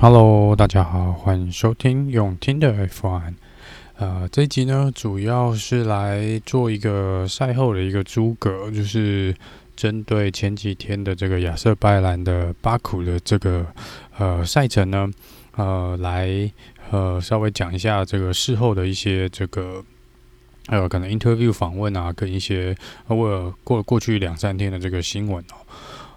Hello，大家好，欢迎收听永听的 F1。呃，这一集呢，主要是来做一个赛后的一个诸葛，就是针对前几天的这个亚瑟拜兰的巴库的这个呃赛程呢，呃，来呃稍微讲一下这个事后的一些这个呃可能 interview 访问啊，跟一些呃过过去两三天的这个新闻哦。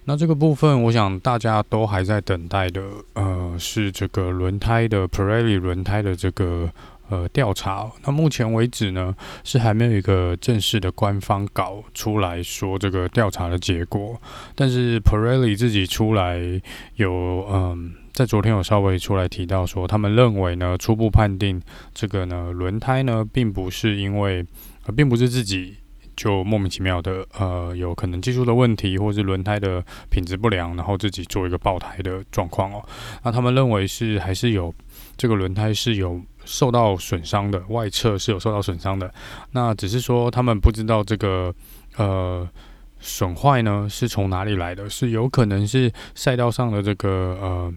那这个部分，我想大家都还在等待的，呃，是这个轮胎的 Pirelli 轮胎的这个呃调查。那目前为止呢，是还没有一个正式的官方稿出来说这个调查的结果。但是 Pirelli 自己出来有，嗯、在昨天有稍微出来提到说，他们认为呢，初步判定这个呢轮胎呢，并不是因为，呃，并不是自己。就莫名其妙的，呃，有可能技术的问题，或是轮胎的品质不良，然后自己做一个爆胎的状况哦。那他们认为是还是有这个轮胎是有受到损伤的，外侧是有受到损伤的。那只是说他们不知道这个呃损坏呢是从哪里来的，是有可能是赛道上的这个呃。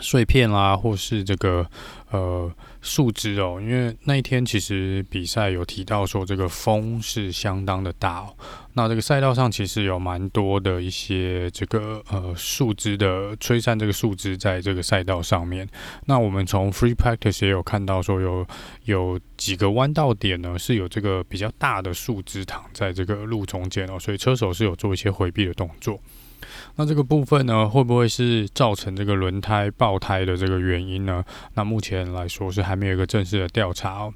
碎片啦，或是这个呃树枝哦，因为那一天其实比赛有提到说这个风是相当的大哦，那这个赛道上其实有蛮多的一些这个呃树枝的吹散，这个树枝在这个赛道上面。那我们从 free practice 也有看到说有有几个弯道点呢是有这个比较大的树枝躺在这个路中间哦，所以车手是有做一些回避的动作。那这个部分呢，会不会是造成这个轮胎爆胎的这个原因呢？那目前来说是还没有一个正式的调查哦。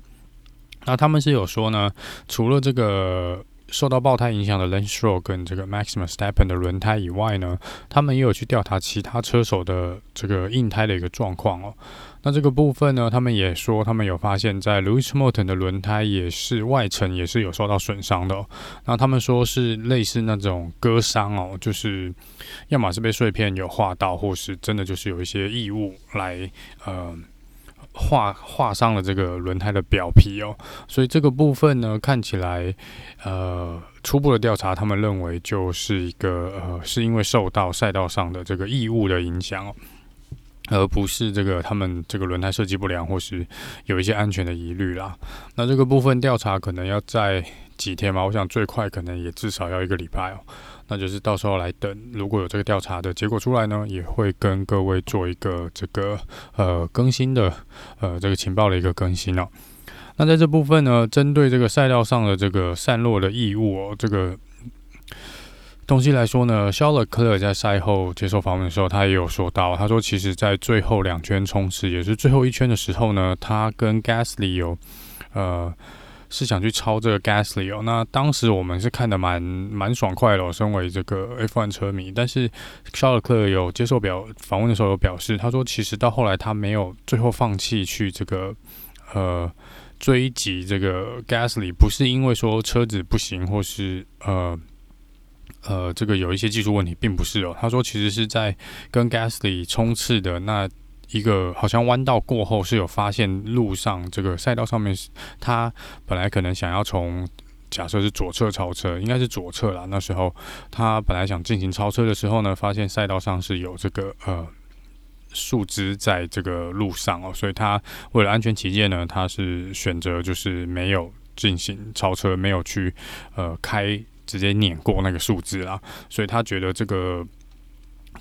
那他们是有说呢，除了这个。受到爆胎影响的 Lance Stroll 跟这个 Max Verstappen 的轮胎以外呢，他们也有去调查其他车手的这个硬胎的一个状况哦。那这个部分呢，他们也说他们有发现，在 Lewis Hamilton 的轮胎也是外层也是有受到损伤的。那他们说是类似那种割伤哦，就是要么是被碎片有划到，或是真的就是有一些异物来呃。划划伤了这个轮胎的表皮哦，所以这个部分呢，看起来，呃，初步的调查，他们认为就是一个呃，是因为受到赛道上的这个异物的影响哦，而不是这个他们这个轮胎设计不良或是有一些安全的疑虑啦。那这个部分调查可能要在几天嘛？我想最快可能也至少要一个礼拜哦。那就是到时候来等，如果有这个调查的结果出来呢，也会跟各位做一个这个呃更新的呃这个情报的一个更新哦。那在这部分呢，针对这个赛道上的这个散落的异物哦，这个东西来说呢，肖勒克勒在赛后接受访问的时候，他也有说到，他说其实在最后两圈冲刺，也是最后一圈的时候呢，他跟 Gasly 有呃。是想去超这个 Gasly 哦，那当时我们是看得蛮蛮爽快的哦，身为这个 F1 车迷。但是肖尔克有接受表访问的时候有表示，他说其实到后来他没有最后放弃去这个呃追击这个 Gasly，不是因为说车子不行或是呃呃这个有一些技术问题，并不是哦。他说其实是在跟 Gasly 冲刺的那。一个好像弯道过后是有发现路上这个赛道上面，他本来可能想要从假设是左侧超车，应该是左侧啦。那时候他本来想进行超车的时候呢，发现赛道上是有这个呃树枝在这个路上哦，所以他为了安全起见呢，他是选择就是没有进行超车，没有去呃开直接碾过那个树枝啦，所以他觉得这个。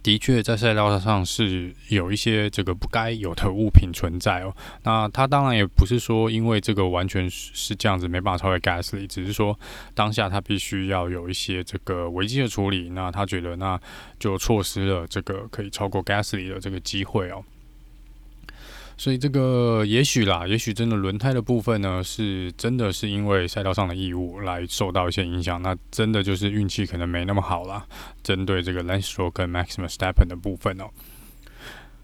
的确，在赛道上是有一些这个不该有的物品存在哦。那他当然也不是说因为这个完全是这样子没办法超越 Gasly，只是说当下他必须要有一些这个危机的处理。那他觉得那就错失了这个可以超过 Gasly 的这个机会哦。所以这个也许啦，也许真的轮胎的部分呢，是真的是因为赛道上的异物来受到一些影响，那真的就是运气可能没那么好啦。针对这个 Lance Stroll 跟 Max Verstappen 的部分哦，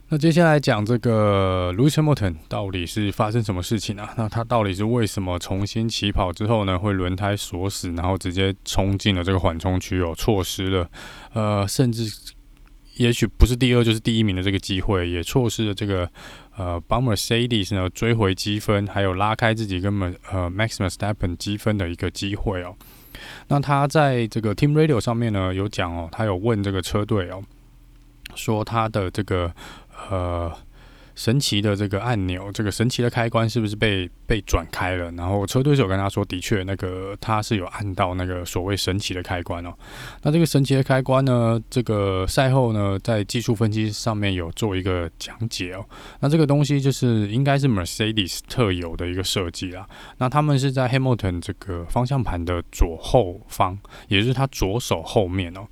那接下来讲这个 Lewis Hamilton 到底是发生什么事情啊？那他到底是为什么重新起跑之后呢，会轮胎锁死，然后直接冲进了这个缓冲区哦，错失了呃，甚至。也许不是第二就是第一名的这个机会，也错失了这个呃帮 Mercedes 呢追回积分，还有拉开自己跟呃 Max Verstappen 积分的一个机会哦。那他在这个 Team Radio 上面呢有讲哦，他有问这个车队哦，说他的这个呃神奇的这个按钮，这个神奇的开关是不是被被转开了？然后车队手跟他说，的确，那个他是有按到那个所谓神奇的开关哦。那这个神奇的开关呢，这个赛后呢，在技术分析上面有做一个讲解哦。那这个东西就是应该是 Mercedes 特有的一个设计啦。那他们是在 Hamilton 这个方向盘的左后方，也就是他左手后面哦。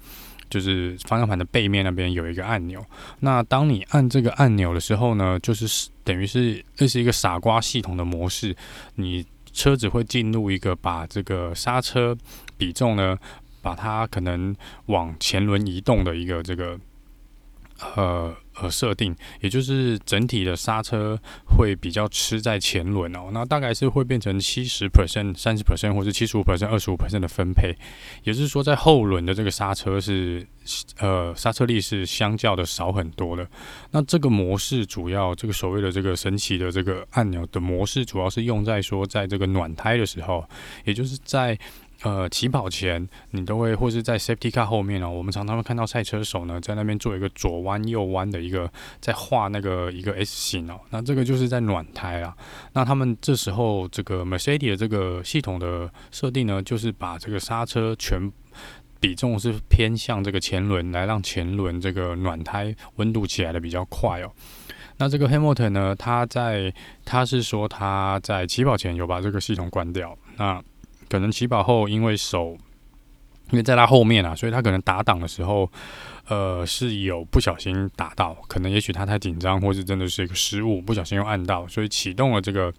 就是方向盘的背面那边有一个按钮，那当你按这个按钮的时候呢，就是等于是这是一个傻瓜系统的模式，你车子会进入一个把这个刹车比重呢，把它可能往前轮移动的一个这个呃。呃设定，也就是整体的刹车会比较吃在前轮哦，那大概是会变成七十 percent、三十 percent 或者七十五 percent、二十五 percent 的分配，也就是说在后轮的这个刹车是呃刹车力是相较的少很多的。那这个模式主要这个所谓的这个神奇的这个按钮的模式，主要是用在说在这个暖胎的时候，也就是在。呃，起跑前你都会，或是在 safety car 后面哦，我们常常会看到赛车手呢在那边做一个左弯右弯的一个，在画那个一个 S 型哦。那这个就是在暖胎啊。那他们这时候这个 Mercedes 的这个系统的设定呢，就是把这个刹车全比重是偏向这个前轮，来让前轮这个暖胎温度起来的比较快哦。那这个 Hamilton 呢，他在他是说他在起跑前有把这个系统关掉，那。可能起跑后，因为手，因为在他后面啊，所以他可能打档的时候，呃，是有不小心打到，可能也许他太紧张，或是真的是一个失误，不小心又按到，所以启动了这个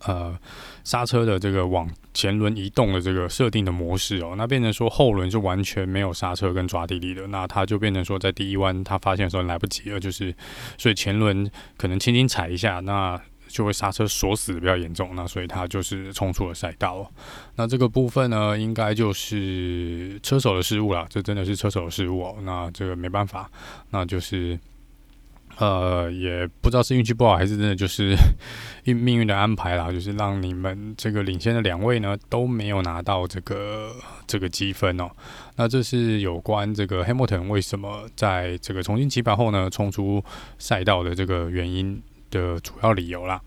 呃刹车的这个往前轮移动的这个设定的模式哦，那变成说后轮是完全没有刹车跟抓地力的，那他就变成说在第一弯他发现的时候来不及了，就是所以前轮可能轻轻踩一下那。就会刹车锁死的比较严重，那所以他就是冲出了赛道。那这个部分呢，应该就是车手的失误啦，这真的是车手的失误哦。那这个没办法，那就是呃，也不知道是运气不好还是真的就是运 命运的安排啦，就是让你们这个领先的两位呢都没有拿到这个这个积分哦。那这是有关这个 Hamilton 为什么在这个重新起跑后呢冲出赛道的这个原因的主要理由啦。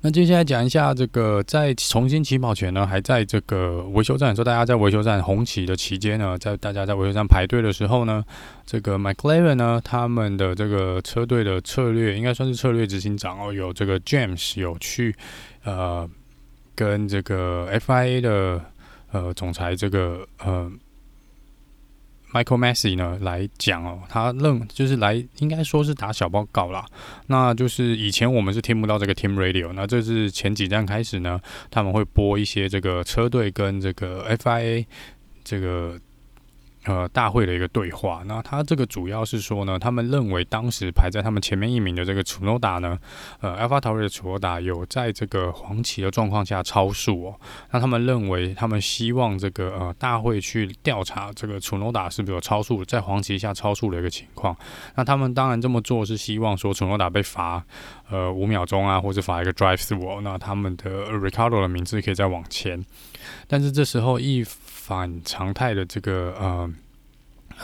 那接下来讲一下这个，在重新起跑前呢，还在这个维修站，说大家在维修站红旗的期间呢，在大家在维修站排队的时候呢，这个 McLaren 呢，他们的这个车队的策略应该算是策略执行长哦，有这个 James 有去呃跟这个 FIA 的呃总裁这个呃。Michael Masi 呢来讲哦，他认就是来应该说是打小报告啦。那就是以前我们是听不到这个 Team Radio，那这是前几站开始呢，他们会播一些这个车队跟这个 FIA 这个。呃，大会的一个对话，那他这个主要是说呢，他们认为当时排在他们前面一名的这个楚诺达呢，呃，Alpha t a r 的楚诺达有在这个黄旗的状况下超速哦，那他们认为他们希望这个呃大会去调查这个楚诺达是不是有超速，在黄旗下超速的一个情况，那他们当然这么做是希望说楚诺达被罚呃五秒钟啊，或者罚一个 drive through，那他们的 Ricardo 的名字可以再往前，但是这时候一。反常态的这个呃，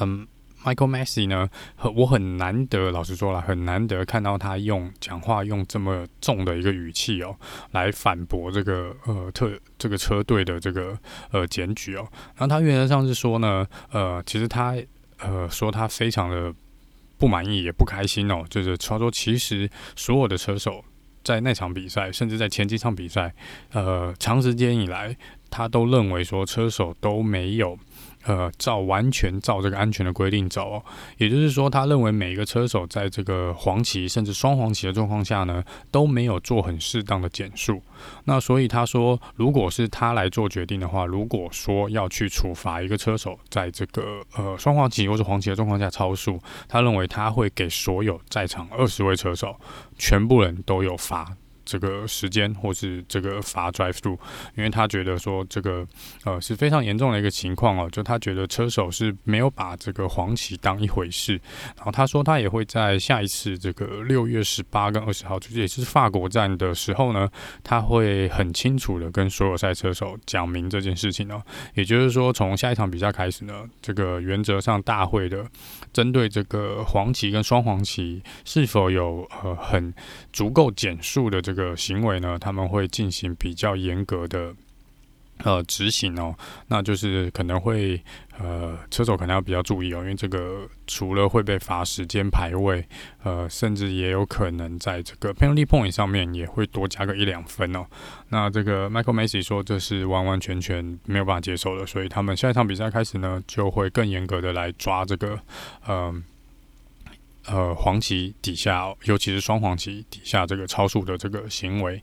嗯，Michael Masi 呢，我很难得，老实说了，很难得看到他用讲话用这么重的一个语气哦，来反驳这个呃特这个车队的这个呃检举哦。然后他原则上是说呢，呃，其实他呃说他非常的不满意，也不开心哦，就是他说其实所有的车手在那场比赛，甚至在前几场比赛，呃，长时间以来。他都认为说车手都没有，呃，照完全照这个安全的规定走，也就是说，他认为每一个车手在这个黄旗甚至双黄旗的状况下呢，都没有做很适当的减速。那所以他说，如果是他来做决定的话，如果说要去处罚一个车手在这个呃双黄旗或者黄旗的状况下超速，他认为他会给所有在场二十位车手全部人都有罚。这个时间，或是这个罚 drive through，因为他觉得说这个呃是非常严重的一个情况哦，就他觉得车手是没有把这个黄旗当一回事，然后他说他也会在下一次这个六月十八跟二十号，就是也就是法国站的时候呢，他会很清楚的跟所有赛车手讲明这件事情哦，也就是说从下一场比赛开始呢，这个原则上大会的针对这个黄旗跟双黄旗是否有呃很足够减速的这这。个行为呢，他们会进行比较严格的呃执行哦，那就是可能会呃车手可能要比较注意哦，因为这个除了会被罚时间排位，呃，甚至也有可能在这个 penalty point 上面也会多加个一两分哦。那这个 Michael Masi 说这是完完全全没有办法接受的，所以他们下一场比赛开始呢，就会更严格的来抓这个呃。呃，黄旗底下，尤其是双黄旗底下这个超速的这个行为。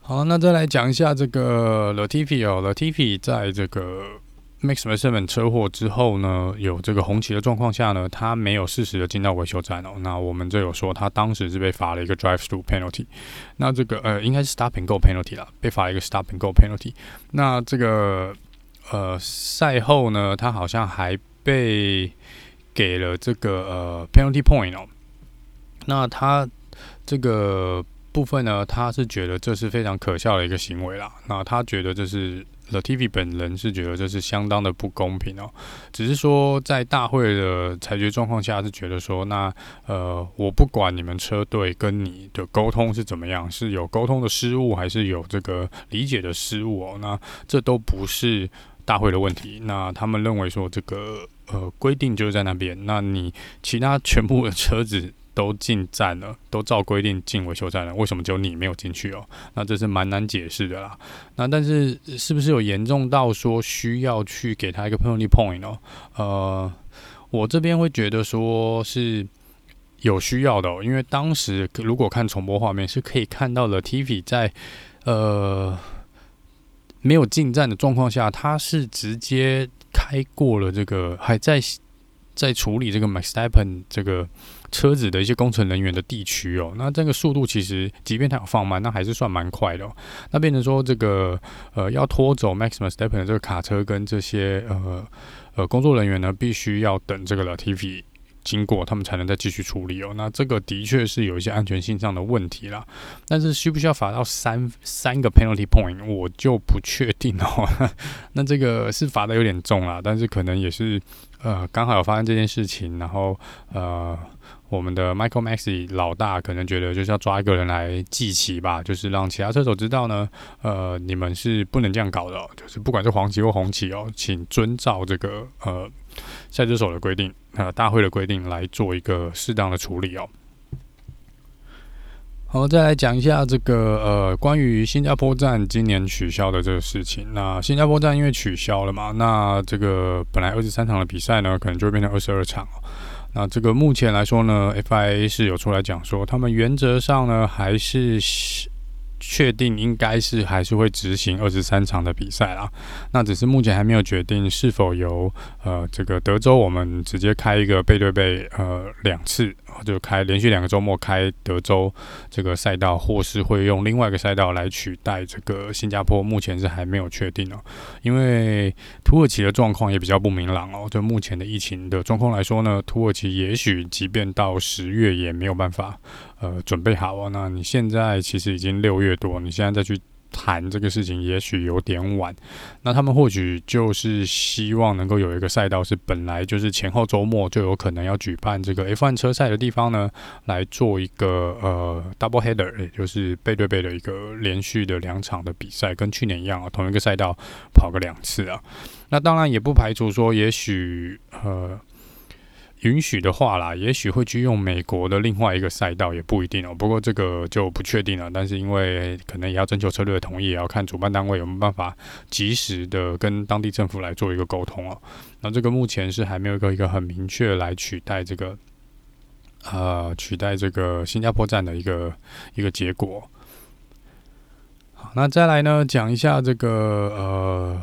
好，那再来讲一下这个 Latifi 哦，Latifi 在这个 Max Verstappen 车祸之后呢，有这个红旗的状况下呢，他没有适时的进到维修站哦。那我们就有说，他当时是被罚了一个 Drive Through Penalty。那这个呃，应该是 Stop and Go Penalty 啦，被罚一个 Stop and Go Penalty。那这个呃，赛后呢，他好像还被。给了这个呃 penalty point 哦，那他这个部分呢，他是觉得这是非常可笑的一个行为啦。那他觉得这是 Latifi 本人是觉得这是相当的不公平哦。只是说在大会的裁决状况下是觉得说，那呃我不管你们车队跟你的沟通是怎么样，是有沟通的失误还是有这个理解的失误哦，那这都不是大会的问题。那他们认为说这个。呃，规定就是在那边。那你其他全部的车子都进站了，都照规定进维修站了，为什么只有你没有进去哦？那这是蛮难解释的啦。那但是是不是有严重到说需要去给他一个 point point 哦？呃，我这边会觉得说是有需要的哦，因为当时如果看重播画面是可以看到了，TV 在呃没有进站的状况下，他是直接。开过了这个，还在在处理这个 Max s t e p p e n 这个车子的一些工程人员的地区哦。那这个速度其实，即便它有放慢，那还是算蛮快的哦。那变成说这个呃，要拖走 Max s t e p p e n 这个卡车跟这些呃呃工作人员呢，必须要等这个 Latifi。经过他们才能再继续处理哦，那这个的确是有一些安全性上的问题啦。但是需不需要罚到三三个 penalty point，我就不确定哦。那这个是罚的有点重啦，但是可能也是呃刚好有发生这件事情，然后呃我们的 Michael Maxi 老大可能觉得就是要抓一个人来记起吧，就是让其他车手知道呢，呃你们是不能这样搞的哦，就是不管是黄旗或红旗哦，请遵照这个呃。赛车手的规定，呃，大会的规定来做一个适当的处理哦。好，再来讲一下这个呃，关于新加坡站今年取消的这个事情。那新加坡站因为取消了嘛，那这个本来二十三场的比赛呢，可能就会变成二十二场。那这个目前来说呢，FIA 是有出来讲说，他们原则上呢还是。确定应该是还是会执行二十三场的比赛啦，那只是目前还没有决定是否由呃这个德州我们直接开一个背对背呃两次，就开连续两个周末开德州这个赛道，或是会用另外一个赛道来取代这个新加坡，目前是还没有确定哦，因为土耳其的状况也比较不明朗哦，就目前的疫情的状况来说呢，土耳其也许即便到十月也没有办法。呃，准备好啊？那你现在其实已经六月多，你现在再去谈这个事情，也许有点晚。那他们或许就是希望能够有一个赛道，是本来就是前后周末就有可能要举办这个 F1 车赛的地方呢，来做一个呃 double header，也就是背对背的一个连续的两场的比赛，跟去年一样啊，同一个赛道跑个两次啊。那当然也不排除说，也许呃。允许的话啦，也许会去用美国的另外一个赛道，也不一定哦。不过这个就不确定了。但是因为可能也要征求车队的同意，也要看主办单位有没有办法及时的跟当地政府来做一个沟通哦。那这个目前是还没有一个一个很明确来取代这个，呃，取代这个新加坡站的一个一个结果。好，那再来呢，讲一下这个呃。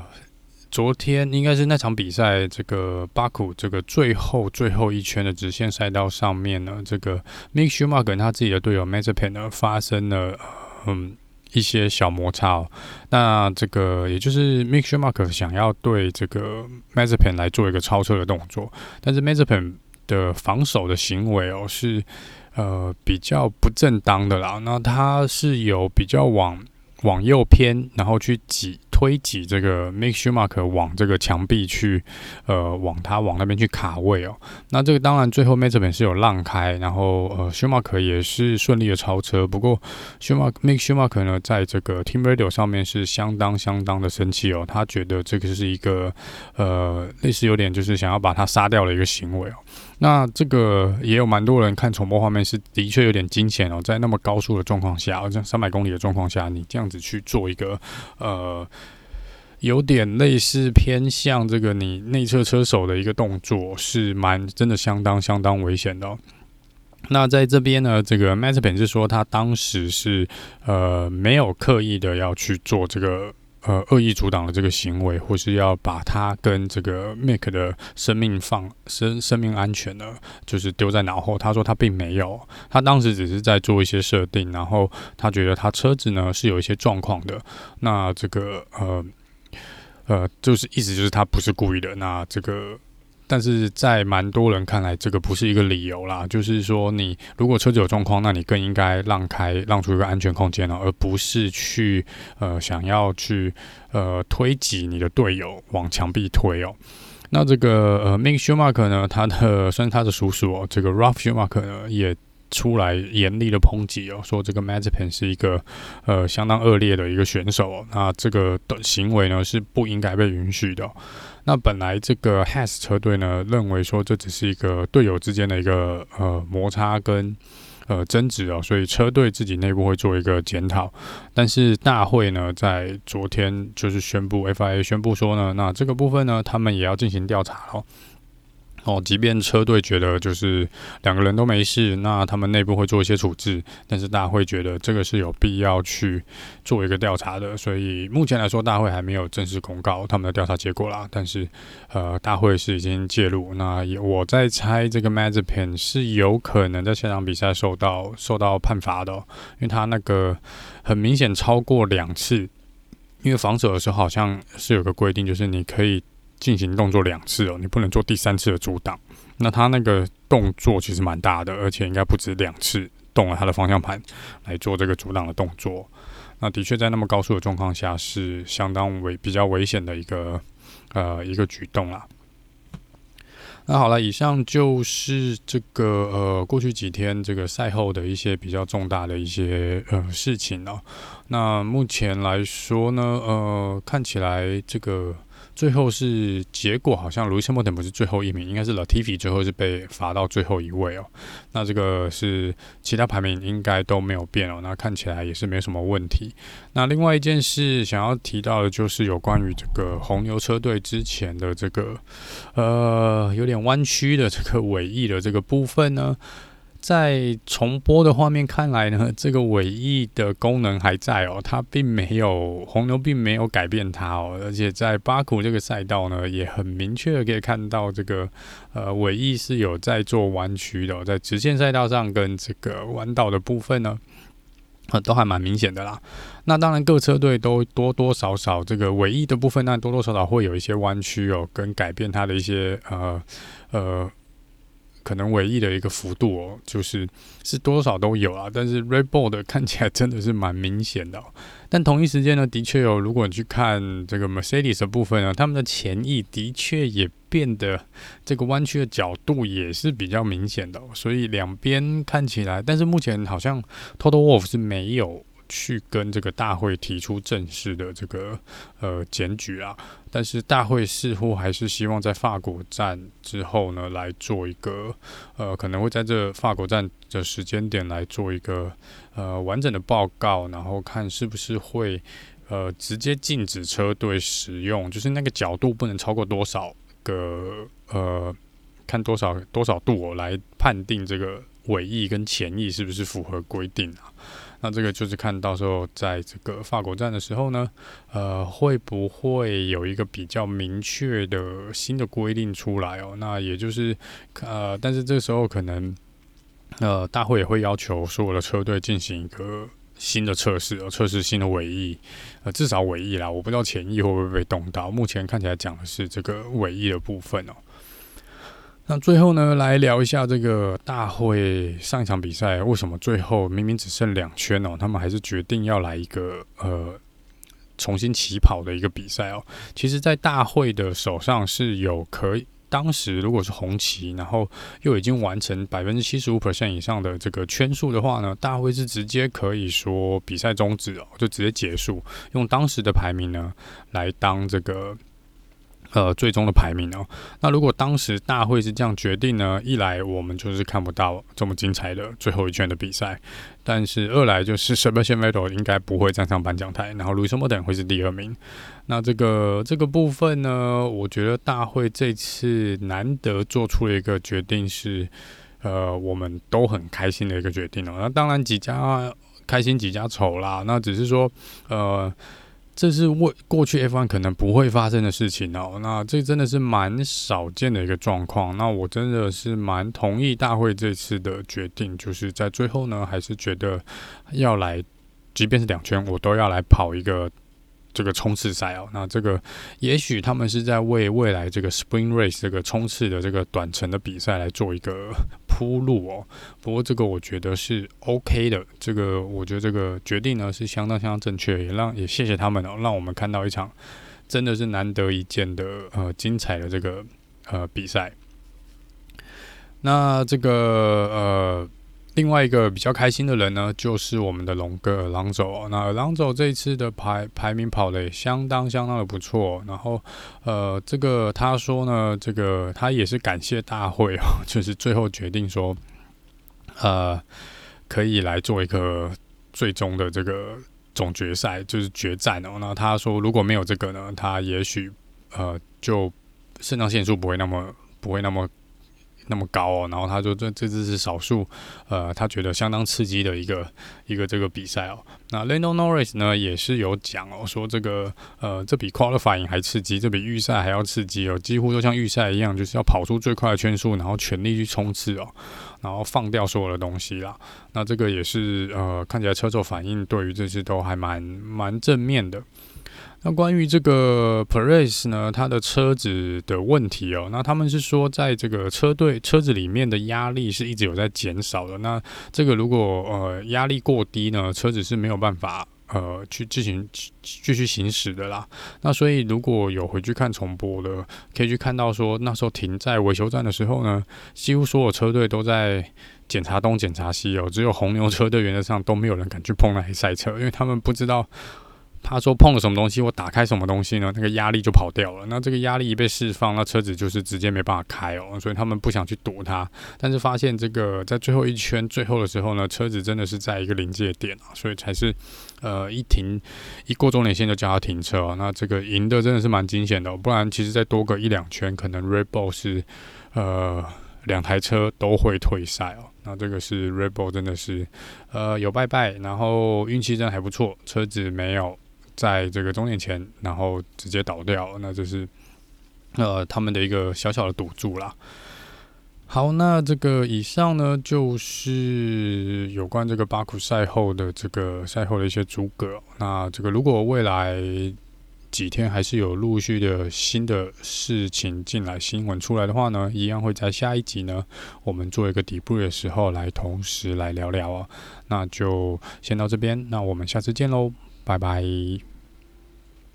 昨天应该是那场比赛，这个巴库这个最后最后一圈的直线赛道上面呢，这个 Mick Schumacher 跟他自己的队友 Mazepin 呢发生了嗯一些小摩擦哦。那这个也就是 Mick Schumacher 想要对这个 Mazepin 来做一个超车的动作，但是 Mazepin 的防守的行为哦是呃比较不正当的啦。那他是有比较往往右偏，然后去挤。推挤这个 Mick Schumacher 往这个墙壁去，呃，往他往那边去卡位哦。那这个当然最后 Mazepin 是有让开，然后呃 Schumacher 也是顺利的超车。不过 Schumacher Mick Schumacher 呢，在这个 Team Radio 上面是相当相当的生气哦。他觉得这个是一个呃类似有点就是想要把他杀掉的一个行为哦。那这个也有蛮多人看重播画面是的确有点惊险哦，在那么高速的状况下，好像三百公里的状况下，你这样子去做一个呃。有点类似偏向这个你内侧车手的一个动作，是蛮真的相当相当危险的。那在这边呢，这个 Mazepin 是说他当时是呃没有刻意的要去做这个呃恶意阻挡的这个行为，或是要把他跟这个 Mick 的生命放生生命安全呢，就是丢在脑后。他说他并没有，他当时只是在做一些设定，然后他觉得他车子呢是有一些状况的。那这个呃。呃，就是意思就是他不是故意的。那这个，但是在蛮多人看来，这个不是一个理由啦。就是说，你如果车子有状况，那你更应该让开，让出一个安全空间哦，而不是去呃想要去呃推挤你的队友往墙壁推哦。那这个呃 m i n k Schumacher 呢，他的 算是他的叔叔哦，这个 Ralf Schumacher 呢也。出来严厉的抨击哦，说这个 Mazepin 是一个呃相当恶劣的一个选手哦，那这个的行为呢是不应该被允许的。那本来这个 Has 车队呢认为说这只是一个队友之间的一个呃摩擦跟呃争执哦，所以车队自己内部会做一个检讨。但是大会呢在昨天就是宣布 FIA 宣布说呢，那这个部分呢他们也要进行调查哦。哦，即便车队觉得就是两个人都没事，那他们内部会做一些处置，但是大会觉得这个是有必要去做一个调查的，所以目前来说大会还没有正式公告他们的调查结果啦。但是呃，大会是已经介入，那我在猜这个 Mazepin 是有可能在现场比赛受到受到判罚的，因为他那个很明显超过两次，因为防守的时候好像是有个规定，就是你可以。进行动作两次哦，你不能做第三次的阻挡。那他那个动作其实蛮大的，而且应该不止两次动了他的方向盘来做这个阻挡的动作。那的确在那么高速的状况下是相当危比较危险的一个呃一个举动啦。那好了，以上就是这个呃过去几天这个赛后的一些比较重大的一些呃事情哦。那目前来说呢，呃看起来这个。最后是结果，好像 Lewis Hamilton 不是最后一名，应该是 Latifi 最后是被罚到最后一位哦。那这个是其他排名应该都没有变哦。那看起来也是没什么问题。那另外一件事想要提到的，就是有关于这个红牛车队之前的这个呃有点弯曲的这个尾翼的这个部分呢。在重播的画面看来呢，这个尾翼的功能还在哦，它并没有红牛并没有改变它哦，而且在巴库这个赛道呢，也很明确的可以看到这个呃尾翼是有在做弯曲的，在直线赛道上跟这个弯道的部分呢，呃，都还蛮明显的啦。那当然各车队都多多少少这个尾翼的部分，那多多少少会有一些弯曲哦，跟改变它的一些呃呃。可能尾翼的一个幅度哦，就是是多少都有啊，但是 Red Bull 的看起来真的是蛮明显的。但同一时间呢，的确有，如果你去看这个 Mercedes 的部分呢，他们的前翼的确也变得这个弯曲的角度也是比较明显的。所以两边看起来，但是目前好像 Total Wolf 是没有。去跟这个大会提出正式的这个呃检举啊，但是大会似乎还是希望在法国站之后呢，来做一个呃，可能会在这法国站的时间点来做一个呃完整的报告，然后看是不是会呃直接禁止车队使用，就是那个角度不能超过多少个呃，看多少多少度，来判定这个尾翼跟前翼是不是符合规定啊。那这个就是看到时候在这个法国站的时候呢，呃，会不会有一个比较明确的新的规定出来哦？那也就是呃，但是这时候可能呃，大会也会要求所有的车队进行一个。新的测试，测试新的尾翼，呃，至少尾翼啦，我不知道前翼会不会被动到。目前看起来讲的是这个尾翼的部分哦。那最后呢，来聊一下这个大会上一场比赛，为什么最后明明只剩两圈哦，他们还是决定要来一个呃重新起跑的一个比赛哦。其实，在大会的手上是有可以。当时如果是红旗，然后又已经完成百分之七十五 percent 以上的这个圈数的话呢，大会是直接可以说比赛终止哦，就直接结束，用当时的排名呢来当这个。呃，最终的排名哦。那如果当时大会是这样决定呢？一来我们就是看不到这么精彩的最后一圈的比赛，但是二来就是 Sebastian Vettel 应该不会站上颁奖台，然后 Lewis Hamilton 会是第二名。那这个这个部分呢，我觉得大会这次难得做出了一个决定是，呃，我们都很开心的一个决定哦。那当然几家开心几家愁啦。那只是说，呃。这是为过去 F1 可能不会发生的事情哦，那这真的是蛮少见的一个状况。那我真的是蛮同意大会这次的决定，就是在最后呢，还是觉得要来，即便是两圈，我都要来跑一个。这个冲刺赛哦，那这个也许他们是在为未来这个 Spring Race 这个冲刺的这个短程的比赛来做一个铺路哦。不过这个我觉得是 OK 的，这个我觉得这个决定呢是相当相当正确，也让也谢谢他们哦，让我们看到一场真的是难得一见的呃精彩的这个呃比赛。那这个呃。另外一个比较开心的人呢，就是我们的龙哥尔朗佐。那尔朗佐这一次的排排名跑的相当相当的不错。然后，呃，这个他说呢，这个他也是感谢大会哦，就是最后决定说，呃，可以来做一个最终的这个总决赛，就是决战哦。那他说如果没有这个呢，他也许呃就肾上腺素不会那么不会那么。那么高哦，然后他说这这只是少数，呃，他觉得相当刺激的一个一个这个比赛哦。那 Lando Norris 呢也是有讲哦，说这个呃这比 Qualifying 还刺激，这比预赛还要刺激哦，几乎都像预赛一样，就是要跑出最快的圈数，然后全力去冲刺哦，然后放掉所有的东西啦。那这个也是呃看起来车手反应对于这次都还蛮蛮正面的。那关于这个 Perez 呢，他的车子的问题哦，那他们是说，在这个车队车子里面的压力是一直有在减少的。那这个如果呃压力过低呢，车子是没有办法呃去进行继续行驶的啦。那所以如果有回去看重播的，可以去看到说，那时候停在维修站的时候呢，几乎所有车队都在检查东检查西哦，只有红牛车队原则上都没有人敢去碰那台赛车，因为他们不知道。他说碰了什么东西，我打开什么东西呢？那个压力就跑掉了。那这个压力一被释放，那车子就是直接没办法开哦。所以他们不想去躲它，但是发现这个在最后一圈最后的时候呢，车子真的是在一个临界点啊，所以才是呃一停一过终点线就叫他停车哦。那这个赢的真的是蛮惊险的，不然其实再多个一两圈，可能 Red Bull 是呃两台车都会退赛哦。那这个是 Red Bull 真的是呃有拜拜，然后运气真的还不错，车子没有。在这个终点前，然后直接倒掉，那就是呃他们的一个小小的赌注啦。好，那这个以上呢，就是有关这个巴库赛后的这个赛后的一些诸葛。那这个如果未来几天还是有陆续的新的事情进来，新闻出来的话呢，一样会在下一集呢，我们做一个底部的时候来同时来聊聊哦。那就先到这边，那我们下次见喽。拜拜。